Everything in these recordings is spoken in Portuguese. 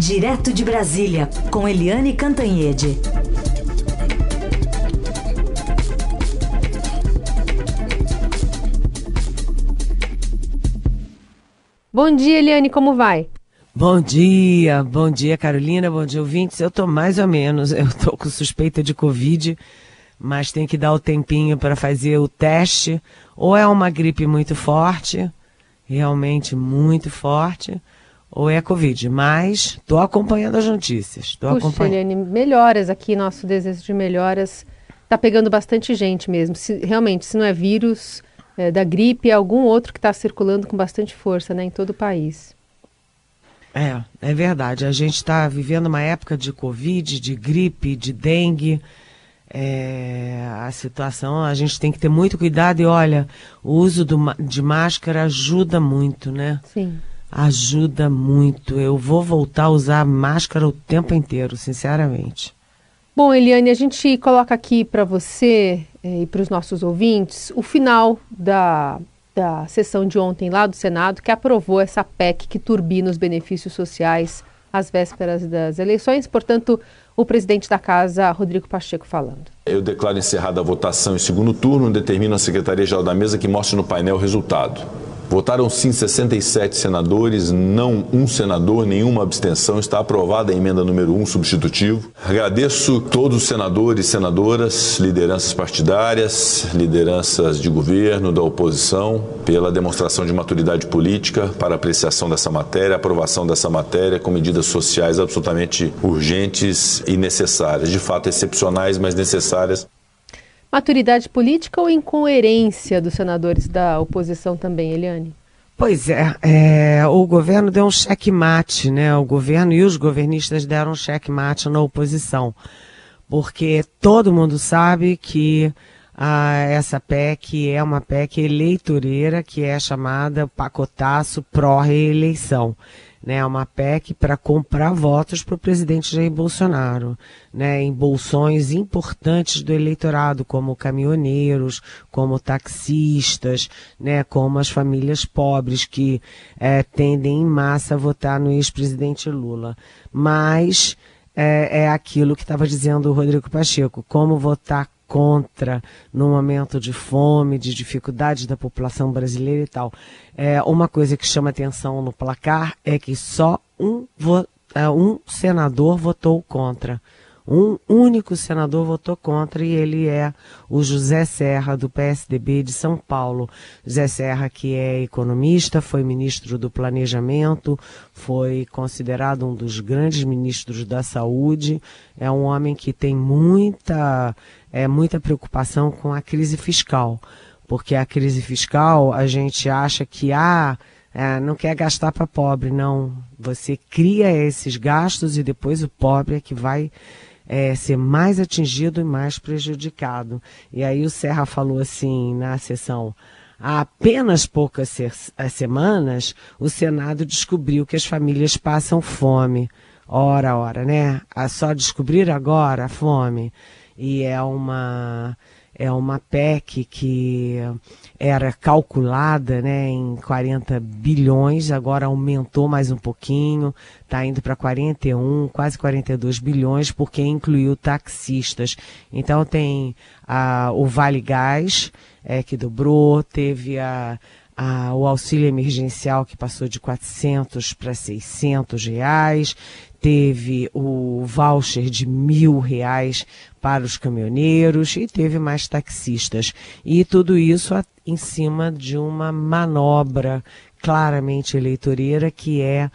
Direto de Brasília, com Eliane Cantanhede. Bom dia, Eliane, como vai? Bom dia, bom dia, Carolina, bom dia, ouvintes. Eu tô mais ou menos, eu tô com suspeita de Covid, mas tem que dar o tempinho para fazer o teste. Ou é uma gripe muito forte, realmente muito forte, ou é Covid. Mas estou acompanhando as notícias. Puxa, acompanhando. Eliane, melhoras aqui, nosso desejo de melhoras. Tá pegando bastante gente mesmo. Se, realmente, se não é vírus é, da gripe, é algum outro que está circulando com bastante força né, em todo o país. É, é verdade. A gente está vivendo uma época de Covid, de gripe, de dengue. É, a situação, a gente tem que ter muito cuidado e olha, o uso do, de máscara ajuda muito, né? Sim. Ajuda muito. Eu vou voltar a usar máscara o tempo inteiro, sinceramente. Bom, Eliane, a gente coloca aqui para você eh, e para os nossos ouvintes o final da, da sessão de ontem lá do Senado, que aprovou essa PEC que turbina os benefícios sociais às vésperas das eleições. Portanto, o presidente da casa, Rodrigo Pacheco, falando. Eu declaro encerrada a votação em segundo turno e determino a Secretaria-Geral da Mesa que mostre no painel o resultado. Votaram sim 67 senadores, não um senador, nenhuma abstenção. Está aprovada a emenda número 1 substitutivo. Agradeço todos os senadores senadoras, lideranças partidárias, lideranças de governo, da oposição, pela demonstração de maturidade política para apreciação dessa matéria, aprovação dessa matéria com medidas sociais absolutamente urgentes e necessárias. De fato, excepcionais, mas necessárias Maturidade política ou incoerência dos senadores da oposição também, Eliane? Pois é, é, o governo deu um checkmate, né? O governo e os governistas deram um checkmate na oposição. Porque todo mundo sabe que ah, essa PEC é uma PEC eleitoreira que é chamada pacotaço pró-reeleição né, uma PEC para comprar votos para o presidente Jair Bolsonaro, né, em bolsões importantes do eleitorado, como caminhoneiros, como taxistas, né, como as famílias pobres que é, tendem em massa a votar no ex-presidente Lula. Mas é, é aquilo que estava dizendo o Rodrigo Pacheco, como votar contra no momento de fome, de dificuldade da população brasileira e tal. É, uma coisa que chama atenção no placar é que só um, é, um senador votou contra. Um único senador votou contra e ele é o José Serra, do PSDB de São Paulo. José Serra, que é economista, foi ministro do Planejamento, foi considerado um dos grandes ministros da Saúde. É um homem que tem muita, é, muita preocupação com a crise fiscal. Porque a crise fiscal, a gente acha que ah, é, não quer gastar para pobre, não. Você cria esses gastos e depois o pobre é que vai é, ser mais atingido e mais prejudicado. E aí o Serra falou assim na sessão. Há apenas poucas eh, semanas, o Senado descobriu que as famílias passam fome. Ora, ora, né? A só descobrir agora a fome. E é uma é uma PEC que era calculada né, em 40 bilhões, agora aumentou mais um pouquinho, está indo para 41, quase 42 bilhões, porque incluiu taxistas. Então tem a, o Vale Gás, é, que dobrou, teve a, o auxílio emergencial que passou de 400 para 600 reais, teve o voucher de mil reais para os caminhoneiros e teve mais taxistas. E tudo isso em cima de uma manobra claramente eleitoreira que é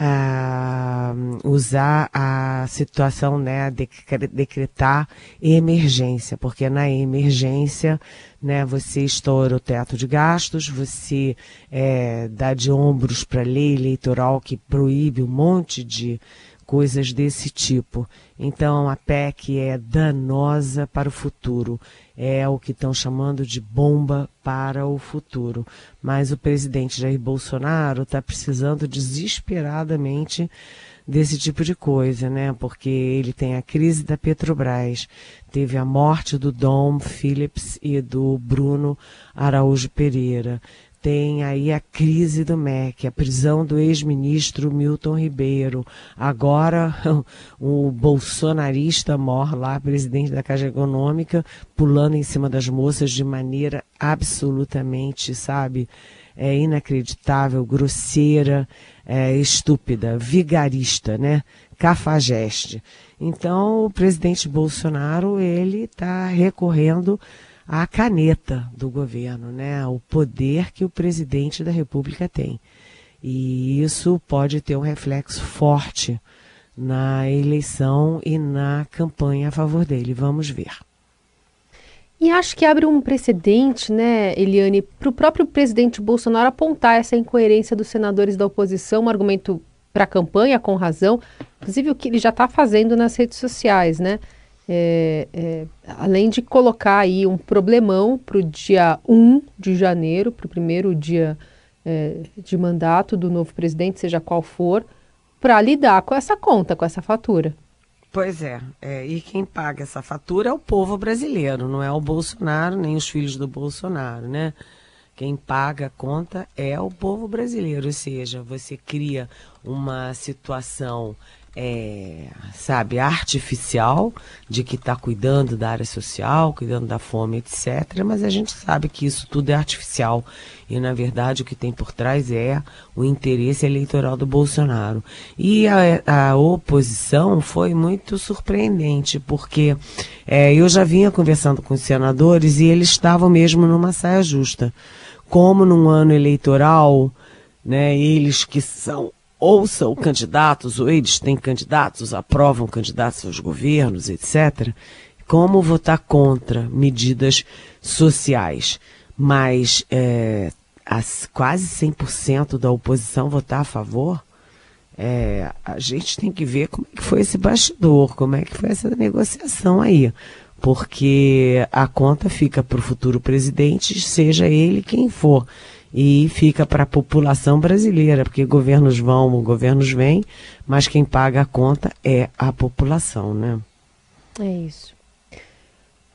uh, usar a situação, né, decretar emergência, porque na emergência, né, você estoura o teto de gastos, você é, dá de ombros para a lei eleitoral que proíbe um monte de coisas desse tipo. Então a PEC é danosa para o futuro, é o que estão chamando de bomba para o futuro. Mas o presidente Jair Bolsonaro está precisando desesperadamente desse tipo de coisa, né? Porque ele tem a crise da Petrobras, teve a morte do Dom Phillips e do Bruno Araújo Pereira, tem aí a crise do MEC, a prisão do ex-ministro Milton Ribeiro. Agora o bolsonarista mor lá, presidente da Caixa Econômica, pulando em cima das moças de maneira absolutamente, sabe, é inacreditável, grosseira, é, estúpida, vigarista, né? Cafajeste. Então o presidente Bolsonaro ele está recorrendo a caneta do governo, né? o poder que o presidente da República tem. E isso pode ter um reflexo forte na eleição e na campanha a favor dele. Vamos ver. E acho que abre um precedente, né, Eliane, para o próprio presidente Bolsonaro apontar essa incoerência dos senadores da oposição, um argumento para a campanha, com razão, inclusive o que ele já está fazendo nas redes sociais, né? É, é, além de colocar aí um problemão para o dia 1 de janeiro, para o primeiro dia é, de mandato do novo presidente, seja qual for, para lidar com essa conta, com essa fatura. Pois é, é, e quem paga essa fatura é o povo brasileiro, não é o Bolsonaro, nem os filhos do Bolsonaro, né? Quem paga a conta é o povo brasileiro, ou seja, você cria uma situação é, sabe, artificial de que está cuidando da área social, cuidando da fome, etc. Mas a gente sabe que isso tudo é artificial. E, na verdade, o que tem por trás é o interesse eleitoral do Bolsonaro. E a, a oposição foi muito surpreendente, porque é, eu já vinha conversando com os senadores e eles estavam mesmo numa saia justa. Como num ano eleitoral, né, eles que são ouçam candidatos, ou eles têm candidatos, aprovam candidatos aos governos, etc., como votar contra medidas sociais, mas é, as, quase 100% da oposição votar a favor, é, a gente tem que ver como é que foi esse bastidor, como é que foi essa negociação aí. Porque a conta fica para o futuro presidente, seja ele quem for e fica para a população brasileira, porque governos vão, governos vêm, mas quem paga a conta é a população, né? É isso.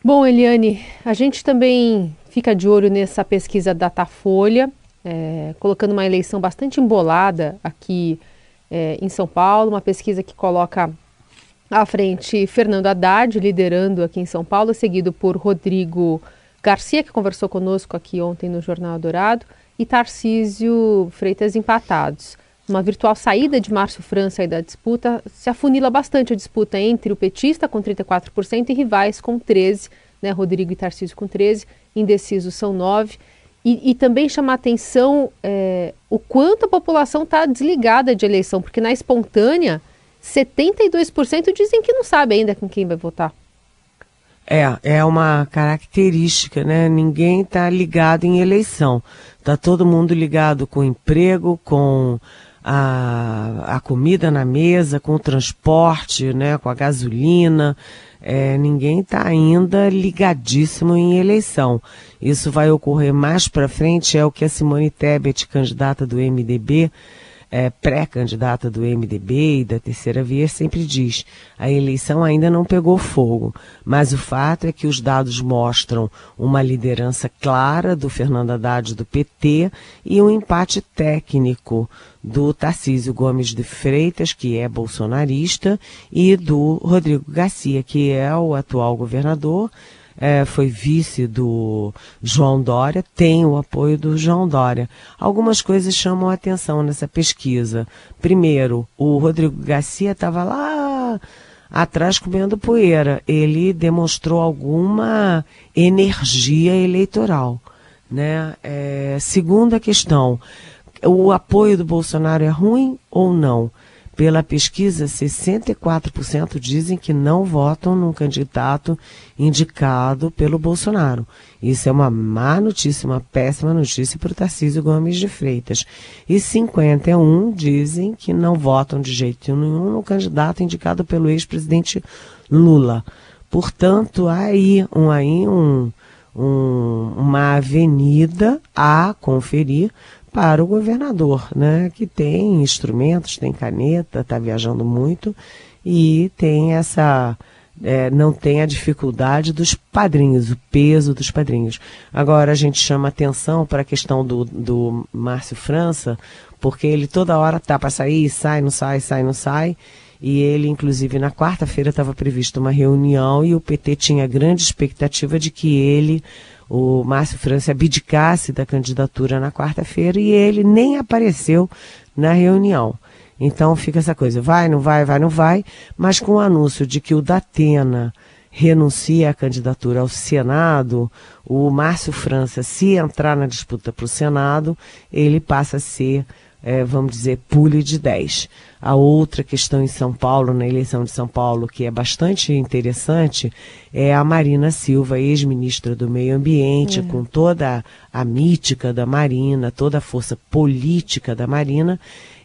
Bom, Eliane, a gente também fica de olho nessa pesquisa Datafolha, é, colocando uma eleição bastante embolada aqui é, em São Paulo, uma pesquisa que coloca à frente Fernando Haddad, liderando aqui em São Paulo, seguido por Rodrigo Garcia, que conversou conosco aqui ontem no Jornal Dourado, e Tarcísio Freitas empatados. Uma virtual saída de Márcio França da disputa se afunila bastante a disputa entre o petista com 34% e rivais com 13%, né, Rodrigo e Tarcísio com 13%, indecisos são 9%. E, e também chama a atenção é, o quanto a população está desligada de eleição, porque na espontânea, 72% dizem que não sabe ainda com quem vai votar. É, é uma característica, né? Ninguém está ligado em eleição. Está todo mundo ligado com emprego, com a, a comida na mesa, com o transporte, né? com a gasolina. É, ninguém está ainda ligadíssimo em eleição. Isso vai ocorrer mais para frente, é o que a Simone Tebet, candidata do MDB, é, pré-candidata do MDB e da Terceira Via sempre diz: a eleição ainda não pegou fogo, mas o fato é que os dados mostram uma liderança clara do Fernando Haddad do PT e um empate técnico do Tarcísio Gomes de Freitas, que é bolsonarista, e do Rodrigo Garcia, que é o atual governador é, foi vice do João Dória, tem o apoio do João Dória. Algumas coisas chamam a atenção nessa pesquisa. Primeiro, o Rodrigo Garcia estava lá atrás comendo poeira. Ele demonstrou alguma energia eleitoral. Né? É, segunda questão, o apoio do Bolsonaro é ruim ou não? Pela pesquisa, 64% dizem que não votam num candidato indicado pelo Bolsonaro. Isso é uma má notícia, uma péssima notícia para o Tarcísio Gomes de Freitas. E 51 dizem que não votam de jeito nenhum no candidato indicado pelo ex-presidente Lula. Portanto, aí um, aí um, um, uma avenida a conferir para o governador, né, que tem instrumentos, tem caneta, está viajando muito e tem essa é, não tem a dificuldade dos padrinhos, o peso dos padrinhos. Agora a gente chama atenção para a questão do, do Márcio França, porque ele toda hora tá para sair, sai, não sai, sai, não sai. E ele, inclusive, na quarta-feira estava prevista uma reunião e o PT tinha grande expectativa de que ele, o Márcio França, abdicasse da candidatura na quarta-feira e ele nem apareceu na reunião. Então fica essa coisa, vai, não vai, vai, não vai, mas com o anúncio de que o Datena renuncia à candidatura ao Senado, o Márcio França, se entrar na disputa para o Senado, ele passa a ser é, vamos dizer, pule de 10. A outra questão em São Paulo, na eleição de São Paulo, que é bastante interessante, é a Marina Silva, ex-ministra do Meio Ambiente, é. com toda a mítica da Marina, toda a força política da Marina.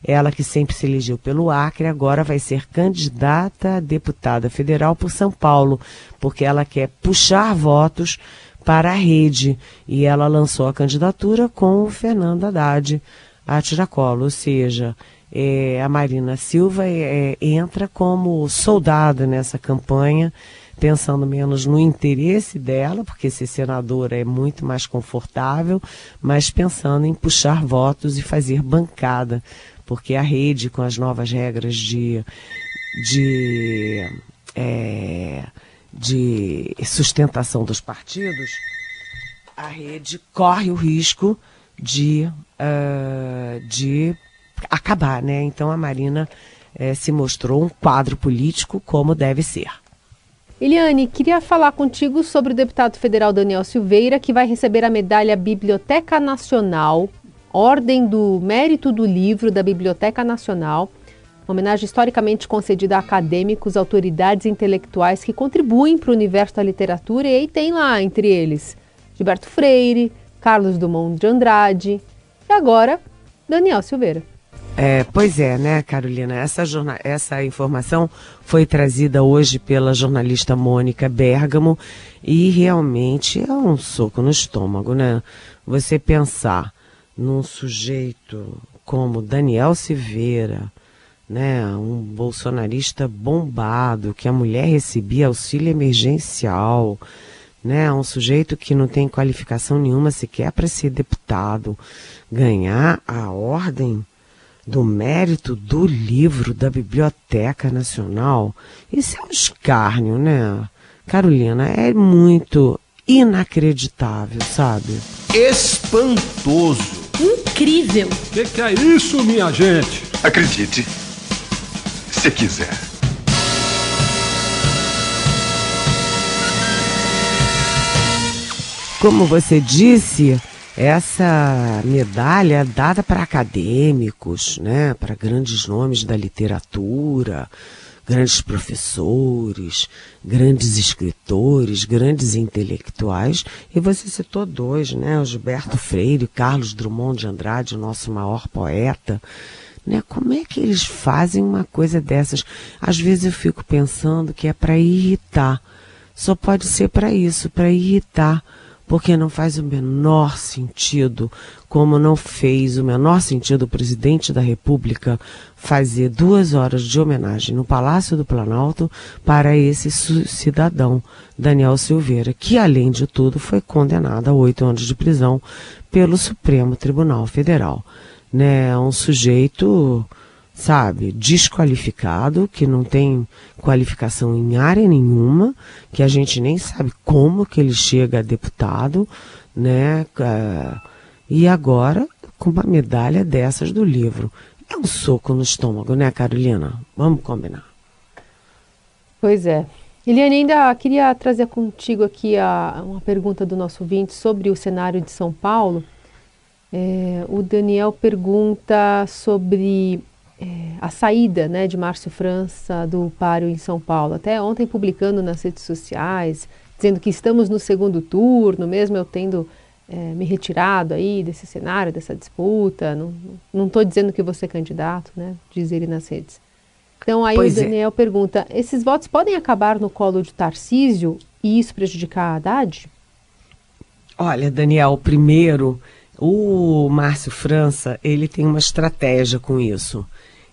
Ela que sempre se elegeu pelo Acre, agora vai ser candidata a deputada federal por São Paulo, porque ela quer puxar votos para a rede. E ela lançou a candidatura com o Fernando Haddad a tiracolo, ou seja, é, a Marina Silva é, entra como soldada nessa campanha, pensando menos no interesse dela, porque ser senadora é muito mais confortável, mas pensando em puxar votos e fazer bancada, porque a rede, com as novas regras de, de, é, de sustentação dos partidos, a rede corre o risco de, uh, de acabar, né? Então a Marina uh, se mostrou um quadro político como deve ser. Eliane, queria falar contigo sobre o deputado federal Daniel Silveira, que vai receber a medalha Biblioteca Nacional, Ordem do Mérito do Livro da Biblioteca Nacional, homenagem historicamente concedida a acadêmicos, autoridades intelectuais que contribuem para o universo da literatura, e aí tem lá, entre eles, Gilberto Freire, Carlos Dumont de Andrade e agora Daniel Silveira. É, pois é, né, Carolina? Essa, essa informação foi trazida hoje pela jornalista Mônica Bergamo e realmente é um soco no estômago, né? Você pensar num sujeito como Daniel Silveira, né, um bolsonarista bombado, que a mulher recebia auxílio emergencial, né, um sujeito que não tem qualificação nenhuma sequer para ser deputado, ganhar a ordem do mérito do livro da Biblioteca Nacional, isso é um escárnio, né? Carolina, é muito inacreditável, sabe? Espantoso. Incrível. O que, que é isso, minha gente? Acredite, se quiser. Como você disse, essa medalha é dada para acadêmicos, né, para grandes nomes da literatura, grandes professores, grandes escritores, grandes intelectuais, e você citou dois, né, o Gilberto Freire, Carlos Drummond de Andrade, o nosso maior poeta, né? Como é que eles fazem uma coisa dessas? Às vezes eu fico pensando que é para irritar. Só pode ser para isso, para irritar porque não faz o menor sentido, como não fez o menor sentido o presidente da República fazer duas horas de homenagem no Palácio do Planalto para esse cidadão, Daniel Silveira, que, além de tudo, foi condenado a oito anos de prisão pelo Supremo Tribunal Federal. Né? Um sujeito sabe, desqualificado, que não tem qualificação em área nenhuma, que a gente nem sabe como que ele chega a deputado, né? E agora com uma medalha dessas do livro. É um soco no estômago, né, Carolina? Vamos combinar. Pois é. Eliane, ainda queria trazer contigo aqui a, uma pergunta do nosso ouvinte sobre o cenário de São Paulo. É, o Daniel pergunta sobre é, a saída né, de Márcio França do páreo em São Paulo. Até ontem publicando nas redes sociais, dizendo que estamos no segundo turno, mesmo eu tendo é, me retirado aí desse cenário, dessa disputa. Não estou dizendo que você é candidato, né? Diz ele nas redes. Então aí pois o é. Daniel é. pergunta, esses votos podem acabar no colo de Tarcísio e isso prejudicar a Haddad? Olha, Daniel, primeiro, o Márcio França, ele tem uma estratégia com isso.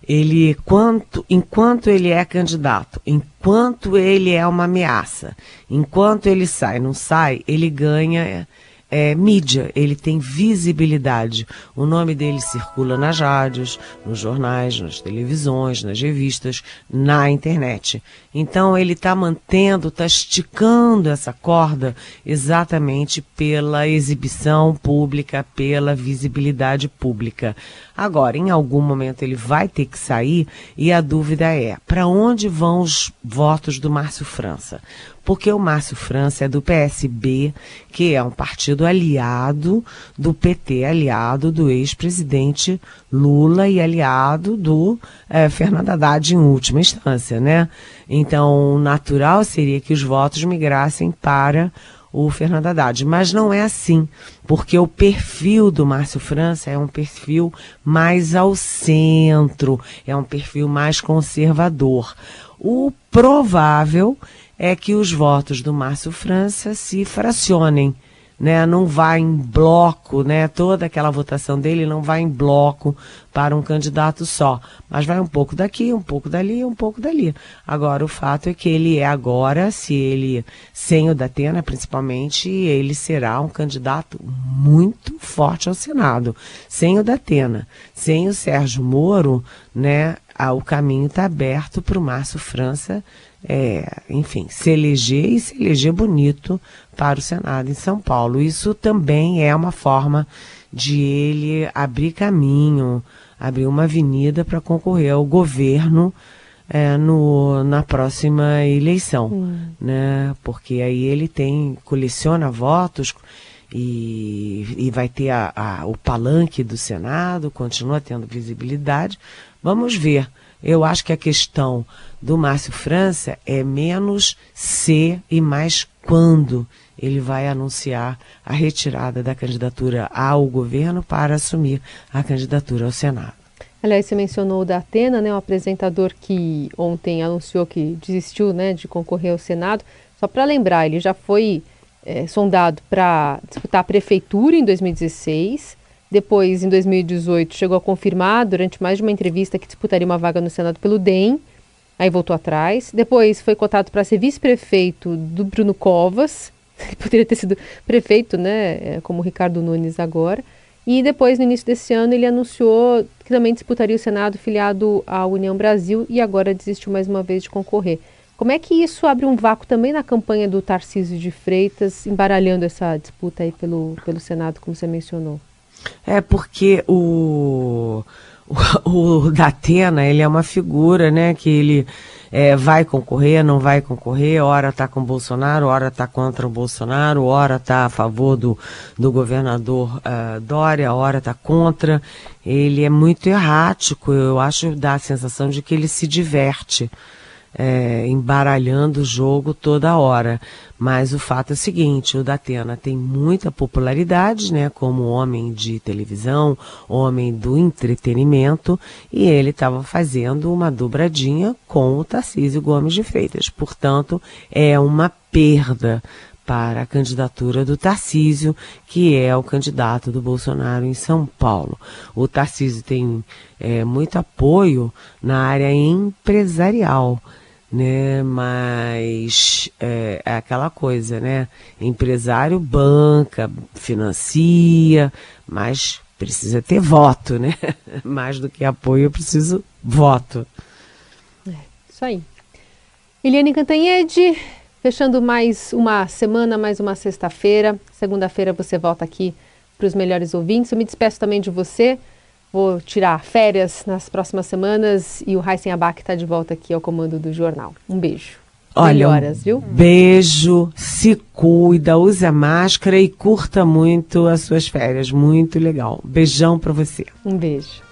Ele quanto, enquanto ele é candidato, enquanto ele é uma ameaça, enquanto ele sai, não sai, ele ganha é, mídia, ele tem visibilidade. O nome dele circula nas rádios, nos jornais, nas televisões, nas revistas, na internet. Então ele está mantendo, está esticando essa corda exatamente pela exibição pública, pela visibilidade pública. Agora, em algum momento ele vai ter que sair e a dúvida é: para onde vão os votos do Márcio França? Porque o Márcio França é do PSB, que é um partido aliado do PT, aliado do ex-presidente Lula e aliado do é, Fernando Haddad em última instância, né? Então, natural seria que os votos migrassem para o Fernando Haddad. Mas não é assim, porque o perfil do Márcio França é um perfil mais ao centro, é um perfil mais conservador. O provável é que os votos do Márcio França se fracionem, né? Não vai em bloco, né? Toda aquela votação dele não vai em bloco para um candidato só, mas vai um pouco daqui, um pouco dali, um pouco dali. Agora o fato é que ele é agora, se ele sem o Datena, principalmente, ele será um candidato muito forte ao Senado. Sem o Datena, sem o Sérgio Moro, né? O caminho está aberto para o Márcio França é, enfim, se eleger e se eleger bonito para o Senado em São Paulo. Isso também é uma forma de ele abrir caminho, abrir uma avenida para concorrer ao governo é, no, na próxima eleição, hum. né? Porque aí ele tem coleciona votos e, e vai ter a, a, o palanque do Senado, continua tendo visibilidade. Vamos ver. Eu acho que a questão do Márcio França é menos se e mais quando ele vai anunciar a retirada da candidatura ao governo para assumir a candidatura ao Senado. Aliás, você mencionou o da Atena, né, o apresentador que ontem anunciou que desistiu né, de concorrer ao Senado. Só para lembrar, ele já foi é, sondado para disputar a prefeitura em 2016. Depois, em 2018, chegou a confirmar, durante mais de uma entrevista, que disputaria uma vaga no Senado pelo DEM aí voltou atrás. Depois foi cotado para ser vice-prefeito do Bruno Covas, poderia ter sido prefeito, né, é, como Ricardo Nunes agora. E depois, no início desse ano, ele anunciou que também disputaria o Senado filiado à União Brasil e agora desistiu mais uma vez de concorrer. Como é que isso abre um vácuo também na campanha do Tarcísio de Freitas, embaralhando essa disputa aí pelo, pelo Senado, como você mencionou? É porque o o, o Datena, ele é uma figura, né, que ele é, vai concorrer, não vai concorrer, hora está com o Bolsonaro, hora está contra o Bolsonaro, hora está a favor do, do governador uh, Dória, hora está contra. Ele é muito errático, eu acho, dá a sensação de que ele se diverte é, embaralhando o jogo toda hora. Mas o fato é o seguinte, o Datena tem muita popularidade, né, como homem de televisão, homem do entretenimento, e ele estava fazendo uma dobradinha com o Tarcísio Gomes de Freitas. Portanto, é uma perda para a candidatura do Tarcísio, que é o candidato do Bolsonaro em São Paulo. O Tarcísio tem é, muito apoio na área empresarial né? Mas é, é, aquela coisa, né? Empresário banca, financia, mas precisa ter voto, né? Mais do que apoio, eu preciso voto. É, isso aí. Eliane Cantanhede, fechando mais uma semana, mais uma sexta-feira. Segunda-feira você volta aqui para os melhores ouvintes. Eu me despeço também de você. Vou tirar férias nas próximas semanas e o Heisen Abac está de volta aqui ao comando do jornal. Um beijo. Olha, Melhoras, viu? Beijo, se cuida, use a máscara e curta muito as suas férias. Muito legal. Beijão para você. Um beijo.